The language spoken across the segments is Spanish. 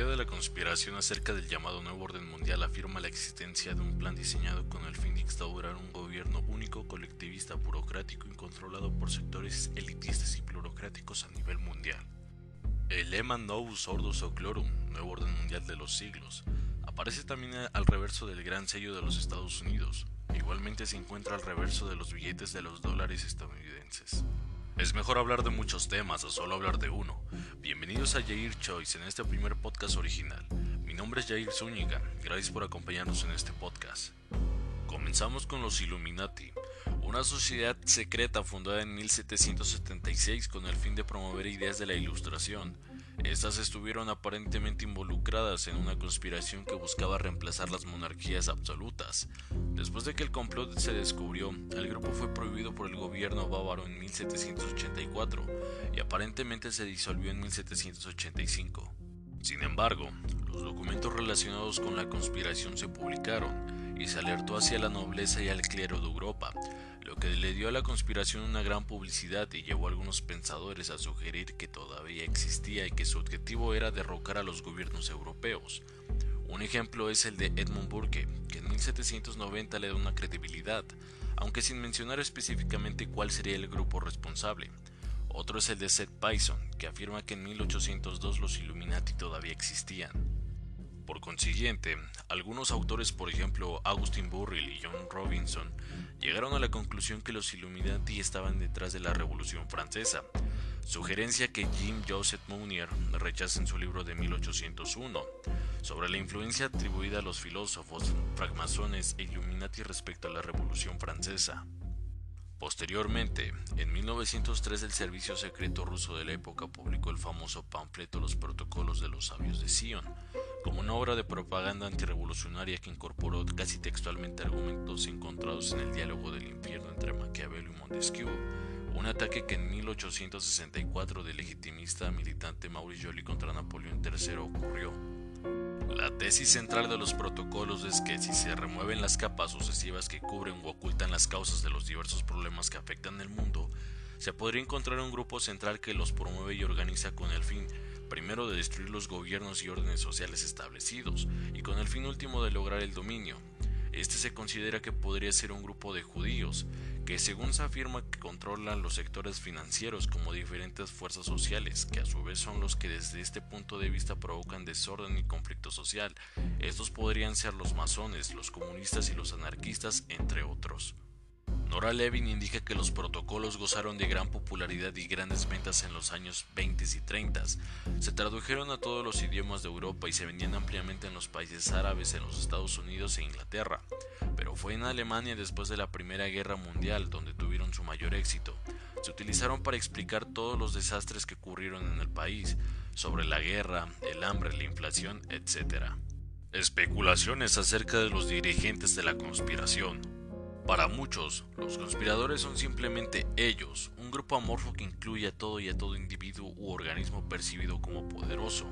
teoría de la conspiración acerca del llamado nuevo orden mundial afirma la existencia de un plan diseñado con el fin de instaurar un gobierno único, colectivista, burocrático y controlado por sectores elitistas y burocráticos a nivel mundial. El lema Novus Ordus Oclorum, nuevo orden mundial de los siglos, aparece también al reverso del gran sello de los Estados Unidos. Igualmente se encuentra al reverso de los billetes de los dólares estadounidenses. Es mejor hablar de muchos temas o solo hablar de uno. Bienvenidos a Jair Choice en este primer podcast original. Mi nombre es Jair Zúñiga, gracias por acompañarnos en este podcast. Comenzamos con los Illuminati, una sociedad secreta fundada en 1776 con el fin de promover ideas de la Ilustración. Estas estuvieron aparentemente involucradas en una conspiración que buscaba reemplazar las monarquías absolutas. Después de que el complot se descubrió, el grupo fue prohibido por el gobierno bávaro en 1784 y aparentemente se disolvió en 1785. Sin embargo, los documentos relacionados con la conspiración se publicaron y se alertó hacia la nobleza y al clero de Europa, lo que le dio a la conspiración una gran publicidad y llevó a algunos pensadores a sugerir que todavía existía y que su objetivo era derrocar a los gobiernos europeos. Un ejemplo es el de Edmund Burke, que en 1790 le da una credibilidad, aunque sin mencionar específicamente cuál sería el grupo responsable. Otro es el de Seth Payson, que afirma que en 1802 los Illuminati todavía existían. Por consiguiente, algunos autores, por ejemplo Augustin Burrill y John Robinson, llegaron a la conclusión que los Illuminati estaban detrás de la Revolución Francesa, sugerencia que Jim Joseph Mounier rechaza en su libro de 1801, sobre la influencia atribuida a los filósofos, francmasones e Illuminati respecto a la Revolución Francesa. Posteriormente, en 1903 el servicio secreto ruso de la época publicó el famoso panfleto Los Protocolos de los Sabios de Sion, como una obra de propaganda antirrevolucionaria que incorporó casi textualmente argumentos encontrados en el diálogo del infierno entre Maquiavelo y Montesquieu, un ataque que en 1864 del legitimista militante Maurice Joly contra Napoleón III ocurrió. La tesis central de los protocolos es que si se remueven las capas sucesivas que cubren o ocultan las causas de los diversos problemas que afectan el mundo, se podría encontrar un grupo central que los promueve y organiza con el fin primero de destruir los gobiernos y órdenes sociales establecidos, y con el fin último de lograr el dominio. Este se considera que podría ser un grupo de judíos, que según se afirma que controlan los sectores financieros como diferentes fuerzas sociales, que a su vez son los que desde este punto de vista provocan desorden y conflicto social. Estos podrían ser los masones, los comunistas y los anarquistas, entre otros. Nora Levin indica que los protocolos gozaron de gran popularidad y grandes ventas en los años 20 y 30. Se tradujeron a todos los idiomas de Europa y se vendían ampliamente en los países árabes, en los Estados Unidos e Inglaterra. Pero fue en Alemania después de la Primera Guerra Mundial donde tuvieron su mayor éxito. Se utilizaron para explicar todos los desastres que ocurrieron en el país, sobre la guerra, el hambre, la inflación, etc. Especulaciones acerca de los dirigentes de la conspiración. Para muchos, los conspiradores son simplemente ellos, un grupo amorfo que incluye a todo y a todo individuo u organismo percibido como poderoso.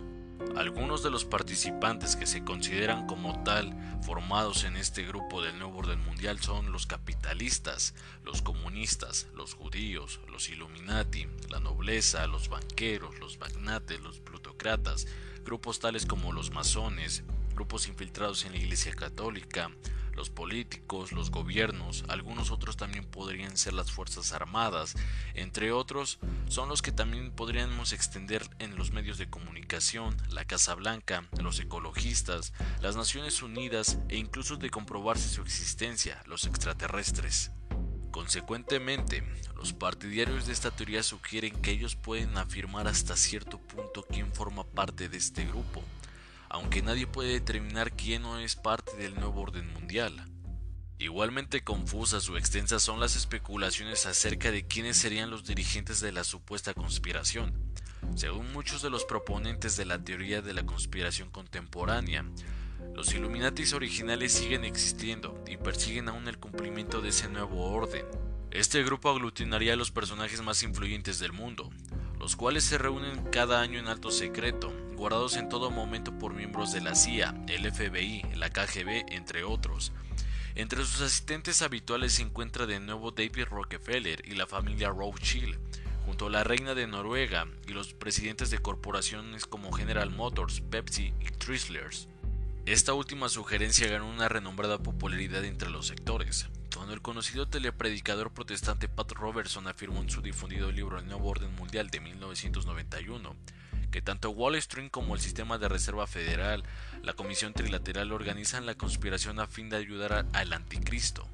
Algunos de los participantes que se consideran como tal formados en este grupo del nuevo orden mundial son los capitalistas, los comunistas, los judíos, los Illuminati, la nobleza, los banqueros, los magnates, los plutócratas, grupos tales como los masones, grupos infiltrados en la Iglesia Católica, los políticos, los gobiernos, algunos otros también podrían ser las Fuerzas Armadas, entre otros son los que también podríamos extender en los medios de comunicación, la Casa Blanca, los ecologistas, las Naciones Unidas e incluso de comprobarse su existencia, los extraterrestres. Consecuentemente, los partidarios de esta teoría sugieren que ellos pueden afirmar hasta cierto punto quién forma parte de este grupo, aunque nadie puede determinar quién no es parte del nuevo orden mundial. Igualmente confusas o extensas son las especulaciones acerca de quiénes serían los dirigentes de la supuesta conspiración. Según muchos de los proponentes de la teoría de la conspiración contemporánea, los Illuminatis originales siguen existiendo y persiguen aún el cumplimiento de ese nuevo orden. Este grupo aglutinaría a los personajes más influyentes del mundo, los cuales se reúnen cada año en alto secreto, guardados en todo momento por miembros de la CIA, el FBI, la KGB, entre otros. Entre sus asistentes habituales se encuentra de nuevo David Rockefeller y la familia Rothschild, junto a la reina de Noruega y los presidentes de corporaciones como General Motors, Pepsi y Chrysler. Esta última sugerencia ganó una renombrada popularidad entre los sectores, cuando el conocido telepredicador protestante Pat Robertson afirmó en su difundido libro El Nuevo Orden Mundial de 1991 que tanto Wall Street como el Sistema de Reserva Federal, la Comisión Trilateral organizan la conspiración a fin de ayudar al anticristo.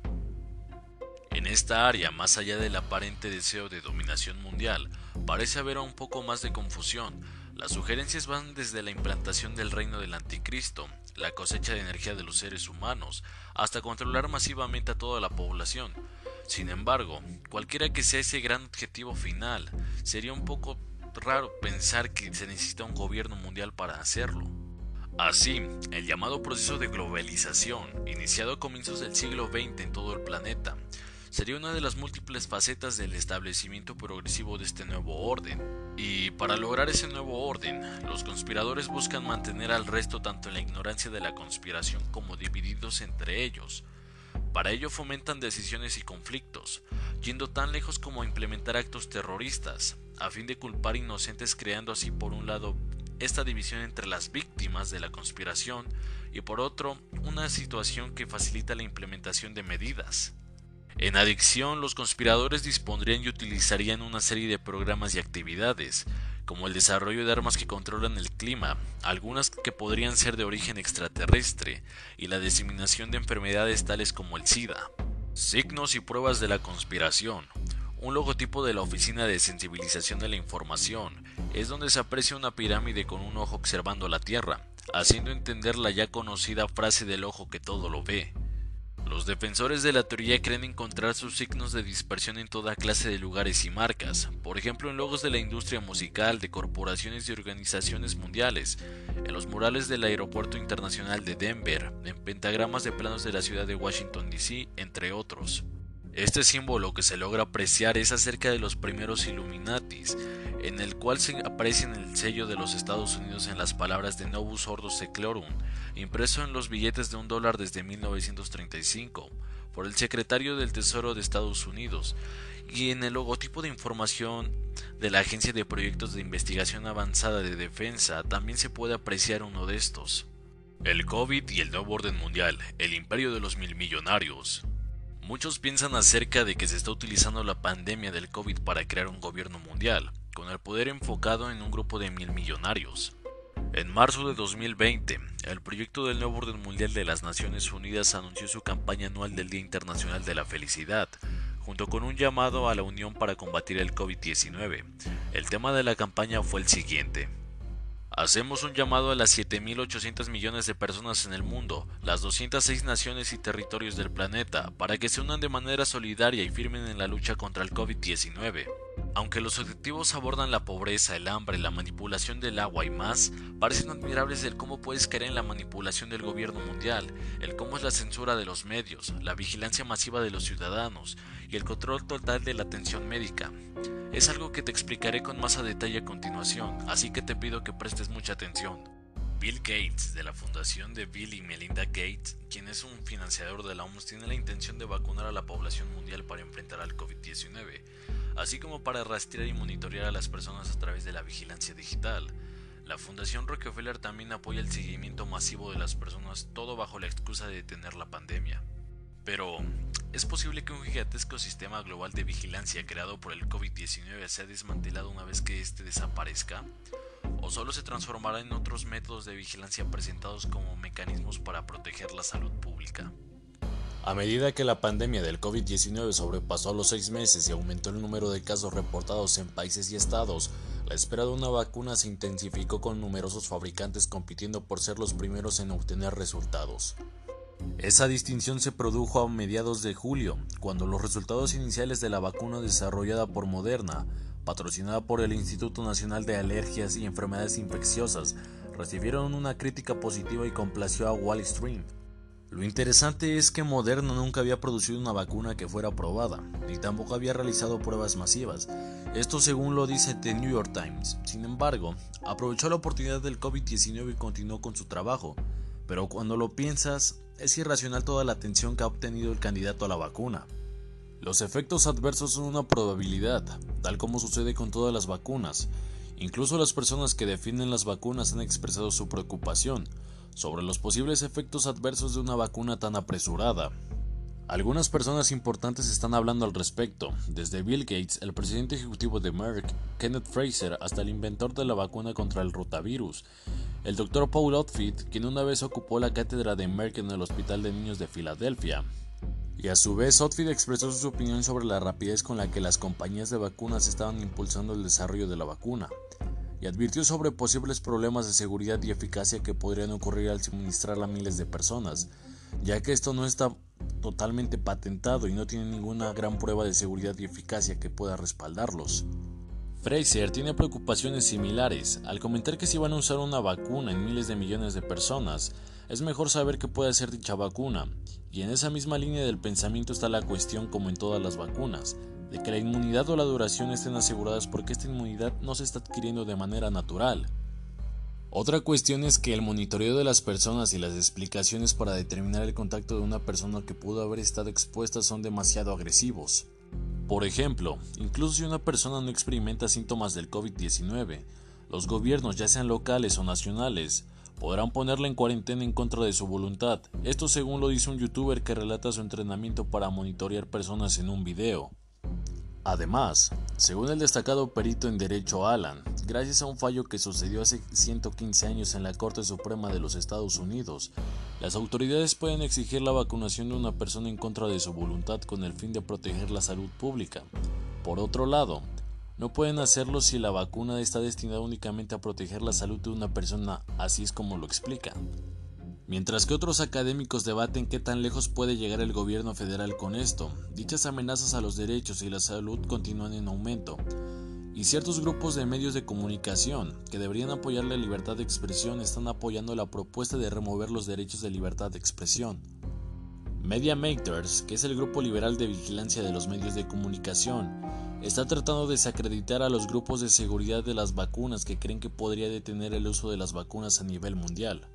En esta área, más allá del aparente deseo de dominación mundial, parece haber un poco más de confusión. Las sugerencias van desde la implantación del reino del anticristo, la cosecha de energía de los seres humanos, hasta controlar masivamente a toda la población. Sin embargo, cualquiera que sea ese gran objetivo final, sería un poco raro pensar que se necesita un gobierno mundial para hacerlo. Así, el llamado proceso de globalización, iniciado a comienzos del siglo XX en todo el planeta, sería una de las múltiples facetas del establecimiento progresivo de este nuevo orden. Y para lograr ese nuevo orden, los conspiradores buscan mantener al resto tanto en la ignorancia de la conspiración como divididos entre ellos. Para ello fomentan decisiones y conflictos, yendo tan lejos como implementar actos terroristas, a fin de culpar inocentes creando así por un lado esta división entre las víctimas de la conspiración y por otro una situación que facilita la implementación de medidas. En adicción, los conspiradores dispondrían y utilizarían una serie de programas y actividades, como el desarrollo de armas que controlan el clima, algunas que podrían ser de origen extraterrestre, y la diseminación de enfermedades tales como el SIDA. Signos y pruebas de la conspiración. Un logotipo de la Oficina de Sensibilización de la Información es donde se aprecia una pirámide con un ojo observando la Tierra, haciendo entender la ya conocida frase del ojo que todo lo ve. Los defensores de la teoría creen encontrar sus signos de dispersión en toda clase de lugares y marcas, por ejemplo en logos de la industria musical, de corporaciones y organizaciones mundiales, en los murales del Aeropuerto Internacional de Denver, en pentagramas de planos de la ciudad de Washington, D.C., entre otros. Este símbolo que se logra apreciar es acerca de los primeros Illuminatis, en el cual se aprecia el sello de los Estados Unidos en las palabras de Novus Ordo Seclorum, impreso en los billetes de un dólar desde 1935 por el secretario del Tesoro de Estados Unidos, y en el logotipo de información de la Agencia de Proyectos de Investigación Avanzada de Defensa también se puede apreciar uno de estos. El COVID y el nuevo orden mundial, el imperio de los mil millonarios. Muchos piensan acerca de que se está utilizando la pandemia del COVID para crear un gobierno mundial, con el poder enfocado en un grupo de mil millonarios. En marzo de 2020, el proyecto del nuevo orden mundial de las Naciones Unidas anunció su campaña anual del Día Internacional de la Felicidad, junto con un llamado a la unión para combatir el COVID-19. El tema de la campaña fue el siguiente. Hacemos un llamado a las 7.800 millones de personas en el mundo, las 206 naciones y territorios del planeta, para que se unan de manera solidaria y firmen en la lucha contra el COVID-19. Aunque los objetivos abordan la pobreza, el hambre, la manipulación del agua y más, parecen admirables el cómo puedes caer en la manipulación del gobierno mundial, el cómo es la censura de los medios, la vigilancia masiva de los ciudadanos y el control total de la atención médica. Es algo que te explicaré con más a detalle a continuación, así que te pido que prestes mucha atención. Bill Gates, de la fundación de Bill y Melinda Gates, quien es un financiador de la OMS, tiene la intención de vacunar a la población mundial para enfrentar al COVID-19, así como para rastrear y monitorear a las personas a través de la vigilancia digital. La Fundación Rockefeller también apoya el seguimiento masivo de las personas, todo bajo la excusa de detener la pandemia. Pero, ¿es posible que un gigantesco sistema global de vigilancia creado por el COVID-19 sea desmantelado una vez que éste desaparezca? ¿O solo se transformará en otros métodos de vigilancia presentados como mecanismos para proteger la salud pública? A medida que la pandemia del COVID-19 sobrepasó los seis meses y aumentó el número de casos reportados en países y estados, la espera de una vacuna se intensificó con numerosos fabricantes compitiendo por ser los primeros en obtener resultados. Esa distinción se produjo a mediados de julio, cuando los resultados iniciales de la vacuna desarrollada por Moderna, patrocinada por el Instituto Nacional de Alergias y Enfermedades Infecciosas, recibieron una crítica positiva y complació a Wall Street. Lo interesante es que Moderna nunca había producido una vacuna que fuera aprobada, ni tampoco había realizado pruebas masivas. Esto según lo dice The New York Times. Sin embargo, aprovechó la oportunidad del COVID-19 y continuó con su trabajo. Pero cuando lo piensas, es irracional toda la atención que ha obtenido el candidato a la vacuna. Los efectos adversos son una probabilidad, tal como sucede con todas las vacunas. Incluso las personas que defienden las vacunas han expresado su preocupación sobre los posibles efectos adversos de una vacuna tan apresurada. Algunas personas importantes están hablando al respecto, desde Bill Gates, el presidente ejecutivo de Merck, Kenneth Fraser, hasta el inventor de la vacuna contra el rotavirus, el Dr. Paul Outfit, quien una vez ocupó la cátedra de Merck en el Hospital de Niños de Filadelfia. Y a su vez, Otfit expresó su opinión sobre la rapidez con la que las compañías de vacunas estaban impulsando el desarrollo de la vacuna, y advirtió sobre posibles problemas de seguridad y eficacia que podrían ocurrir al suministrarla a miles de personas, ya que esto no está totalmente patentado y no tiene ninguna gran prueba de seguridad y eficacia que pueda respaldarlos. Fraser tiene preocupaciones similares al comentar que si van a usar una vacuna en miles de millones de personas, es mejor saber qué puede hacer dicha vacuna, y en esa misma línea del pensamiento está la cuestión como en todas las vacunas, de que la inmunidad o la duración estén aseguradas porque esta inmunidad no se está adquiriendo de manera natural. Otra cuestión es que el monitoreo de las personas y las explicaciones para determinar el contacto de una persona que pudo haber estado expuesta son demasiado agresivos. Por ejemplo, incluso si una persona no experimenta síntomas del COVID-19, los gobiernos, ya sean locales o nacionales, podrán ponerla en cuarentena en contra de su voluntad. Esto según lo dice un youtuber que relata su entrenamiento para monitorear personas en un video. Además, según el destacado perito en derecho Alan, gracias a un fallo que sucedió hace 115 años en la Corte Suprema de los Estados Unidos, las autoridades pueden exigir la vacunación de una persona en contra de su voluntad con el fin de proteger la salud pública. Por otro lado, no pueden hacerlo si la vacuna está destinada únicamente a proteger la salud de una persona, así es como lo explican. Mientras que otros académicos debaten qué tan lejos puede llegar el gobierno federal con esto, dichas amenazas a los derechos y la salud continúan en aumento, y ciertos grupos de medios de comunicación que deberían apoyar la libertad de expresión están apoyando la propuesta de remover los derechos de libertad de expresión. Media Makers, que es el grupo liberal de vigilancia de los medios de comunicación, está tratando de desacreditar a los grupos de seguridad de las vacunas que creen que podría detener el uso de las vacunas a nivel mundial.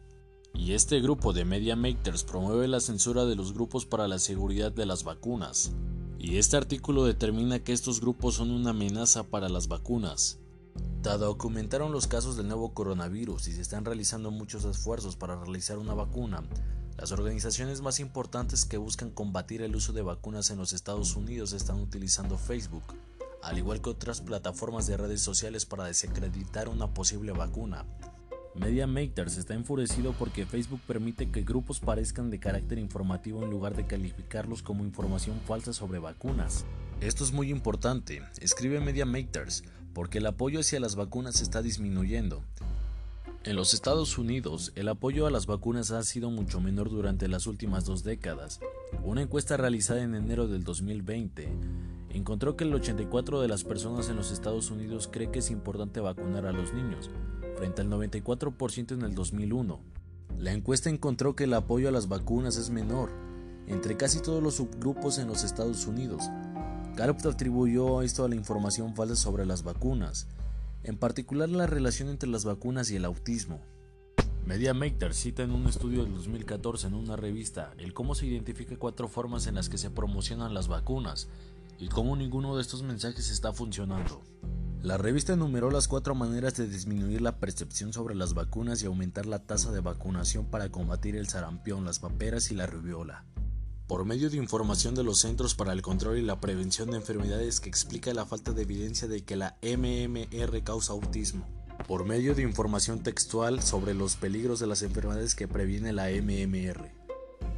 Y este grupo de Media Makers promueve la censura de los grupos para la seguridad de las vacunas. Y este artículo determina que estos grupos son una amenaza para las vacunas. Dado documentaron los casos del nuevo coronavirus y se están realizando muchos esfuerzos para realizar una vacuna, las organizaciones más importantes que buscan combatir el uso de vacunas en los Estados Unidos están utilizando Facebook, al igual que otras plataformas de redes sociales para desacreditar una posible vacuna. MediaMaker está enfurecido porque Facebook permite que grupos parezcan de carácter informativo en lugar de calificarlos como información falsa sobre vacunas. Esto es muy importante, escribe MediaMakers, porque el apoyo hacia las vacunas está disminuyendo. En los Estados Unidos, el apoyo a las vacunas ha sido mucho menor durante las últimas dos décadas. Una encuesta realizada en enero del 2020 encontró que el 84% de las personas en los Estados Unidos cree que es importante vacunar a los niños, frente al 94% en el 2001. La encuesta encontró que el apoyo a las vacunas es menor entre casi todos los subgrupos en los Estados Unidos. Gallup atribuyó esto a la información falsa sobre las vacunas, en particular la relación entre las vacunas y el autismo. MediaMaker cita en un estudio del 2014 en una revista el cómo se identifica cuatro formas en las que se promocionan las vacunas y cómo ninguno de estos mensajes está funcionando. La revista enumeró las cuatro maneras de disminuir la percepción sobre las vacunas y aumentar la tasa de vacunación para combatir el sarampión, las paperas y la rubiola. Por medio de información de los Centros para el Control y la Prevención de Enfermedades que explica la falta de evidencia de que la MMR causa autismo. Por medio de información textual sobre los peligros de las enfermedades que previene la MMR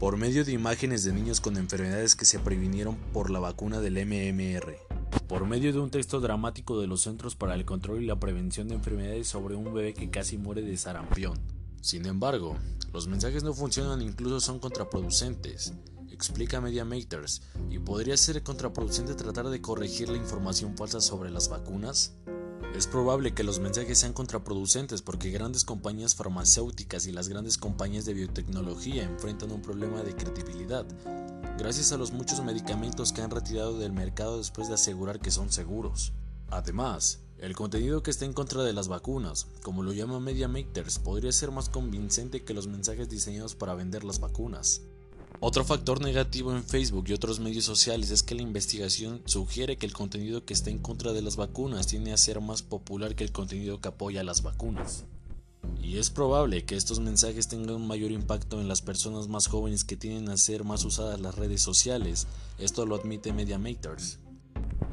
por medio de imágenes de niños con enfermedades que se previnieron por la vacuna del MMR, por medio de un texto dramático de los Centros para el Control y la Prevención de Enfermedades sobre un bebé que casi muere de sarampión. Sin embargo, los mensajes no funcionan e incluso son contraproducentes, explica MediaMaters, y podría ser contraproducente tratar de corregir la información falsa sobre las vacunas. Es probable que los mensajes sean contraproducentes porque grandes compañías farmacéuticas y las grandes compañías de biotecnología enfrentan un problema de credibilidad, gracias a los muchos medicamentos que han retirado del mercado después de asegurar que son seguros. Además, el contenido que está en contra de las vacunas, como lo llama MediaMakers, podría ser más convincente que los mensajes diseñados para vender las vacunas. Otro factor negativo en Facebook y otros medios sociales es que la investigación sugiere que el contenido que está en contra de las vacunas tiene a ser más popular que el contenido que apoya las vacunas. Y es probable que estos mensajes tengan un mayor impacto en las personas más jóvenes que tienen a ser más usadas las redes sociales, esto lo admite MediaMaters.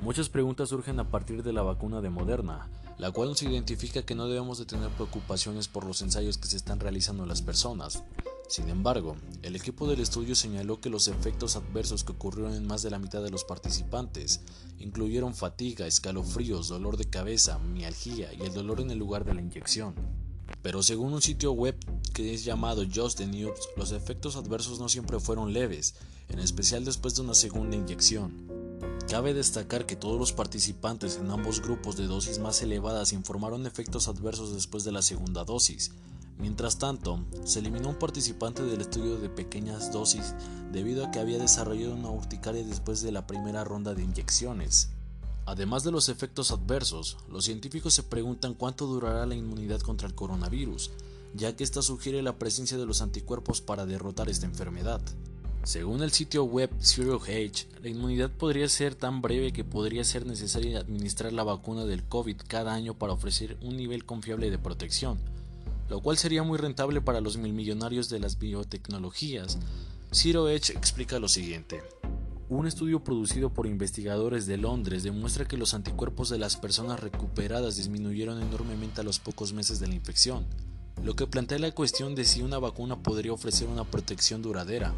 Muchas preguntas surgen a partir de la vacuna de Moderna, la cual nos identifica que no debemos de tener preocupaciones por los ensayos que se están realizando en las personas. Sin embargo, el equipo del estudio señaló que los efectos adversos que ocurrieron en más de la mitad de los participantes incluyeron fatiga, escalofríos, dolor de cabeza, mialgia y el dolor en el lugar de la inyección. Pero según un sitio web que es llamado Just the News, los efectos adversos no siempre fueron leves, en especial después de una segunda inyección. Cabe destacar que todos los participantes en ambos grupos de dosis más elevadas informaron efectos adversos después de la segunda dosis, Mientras tanto, se eliminó un participante del estudio de pequeñas dosis debido a que había desarrollado una urticaria después de la primera ronda de inyecciones. Además de los efectos adversos, los científicos se preguntan cuánto durará la inmunidad contra el coronavirus, ya que esta sugiere la presencia de los anticuerpos para derrotar esta enfermedad. Según el sitio web Zero H, la inmunidad podría ser tan breve que podría ser necesario administrar la vacuna del COVID cada año para ofrecer un nivel confiable de protección, lo cual sería muy rentable para los mil millonarios de las biotecnologías. Zero Edge explica lo siguiente. Un estudio producido por investigadores de Londres demuestra que los anticuerpos de las personas recuperadas disminuyeron enormemente a los pocos meses de la infección, lo que plantea la cuestión de si una vacuna podría ofrecer una protección duradera.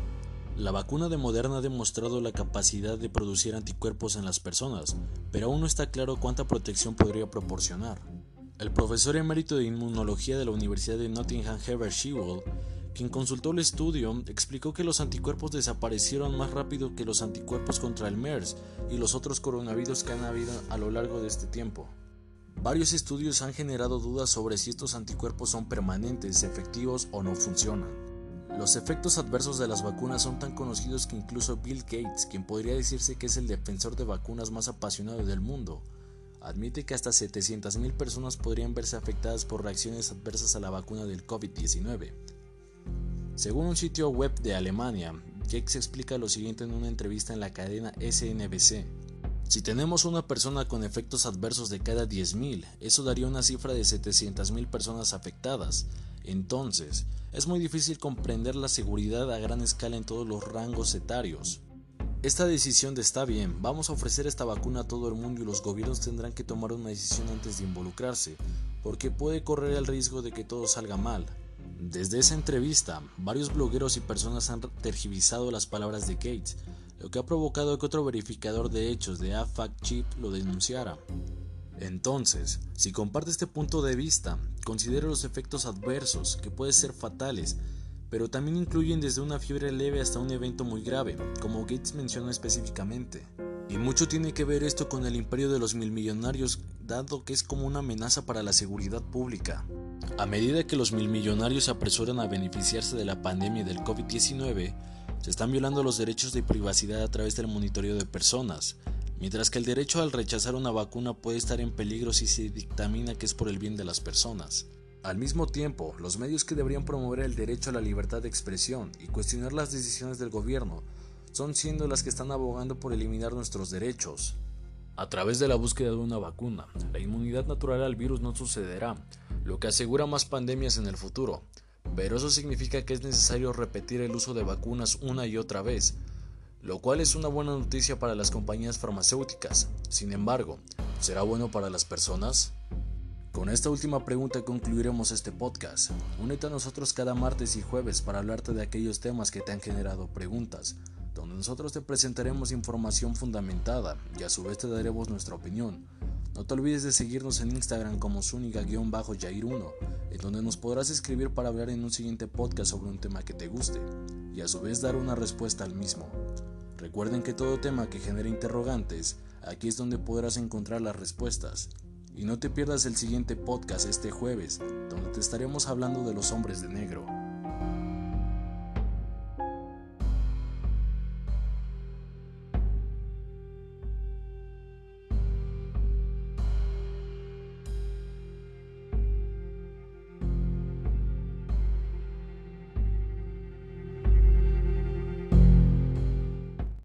La vacuna de Moderna ha demostrado la capacidad de producir anticuerpos en las personas, pero aún no está claro cuánta protección podría proporcionar. El profesor emérito de inmunología de la Universidad de Nottingham Herbert Shewell, quien consultó el estudio, explicó que los anticuerpos desaparecieron más rápido que los anticuerpos contra el MERS y los otros coronavirus que han habido a lo largo de este tiempo. Varios estudios han generado dudas sobre si estos anticuerpos son permanentes, efectivos o no funcionan. Los efectos adversos de las vacunas son tan conocidos que incluso Bill Gates, quien podría decirse que es el defensor de vacunas más apasionado del mundo, admite que hasta 700.000 personas podrían verse afectadas por reacciones adversas a la vacuna del COVID-19. Según un sitio web de Alemania, Jake explica lo siguiente en una entrevista en la cadena SNBC. Si tenemos una persona con efectos adversos de cada 10.000, eso daría una cifra de 700.000 personas afectadas. Entonces, es muy difícil comprender la seguridad a gran escala en todos los rangos etarios. Esta decisión de está bien, vamos a ofrecer esta vacuna a todo el mundo y los gobiernos tendrán que tomar una decisión antes de involucrarse, porque puede correr el riesgo de que todo salga mal. Desde esa entrevista, varios blogueros y personas han tergiversado las palabras de Gates, lo que ha provocado que otro verificador de hechos de AFAC Chip lo denunciara. Entonces, si comparte este punto de vista, considere los efectos adversos, que pueden ser fatales, pero también incluyen desde una fiebre leve hasta un evento muy grave, como Gates mencionó específicamente. Y mucho tiene que ver esto con el imperio de los mil millonarios, dado que es como una amenaza para la seguridad pública. A medida que los mil millonarios se apresuran a beneficiarse de la pandemia del COVID-19, se están violando los derechos de privacidad a través del monitoreo de personas, mientras que el derecho al rechazar una vacuna puede estar en peligro si se dictamina que es por el bien de las personas. Al mismo tiempo, los medios que deberían promover el derecho a la libertad de expresión y cuestionar las decisiones del gobierno son siendo las que están abogando por eliminar nuestros derechos. A través de la búsqueda de una vacuna, la inmunidad natural al virus no sucederá, lo que asegura más pandemias en el futuro, pero eso significa que es necesario repetir el uso de vacunas una y otra vez, lo cual es una buena noticia para las compañías farmacéuticas. Sin embargo, ¿será bueno para las personas? Con esta última pregunta concluiremos este podcast. Únete a nosotros cada martes y jueves para hablarte de aquellos temas que te han generado preguntas, donde nosotros te presentaremos información fundamentada y a su vez te daremos nuestra opinión. No te olvides de seguirnos en Instagram como Zúñiga-Jair1, en donde nos podrás escribir para hablar en un siguiente podcast sobre un tema que te guste y a su vez dar una respuesta al mismo. Recuerden que todo tema que genere interrogantes, aquí es donde podrás encontrar las respuestas. Y no te pierdas el siguiente podcast este jueves, donde te estaremos hablando de los hombres de negro.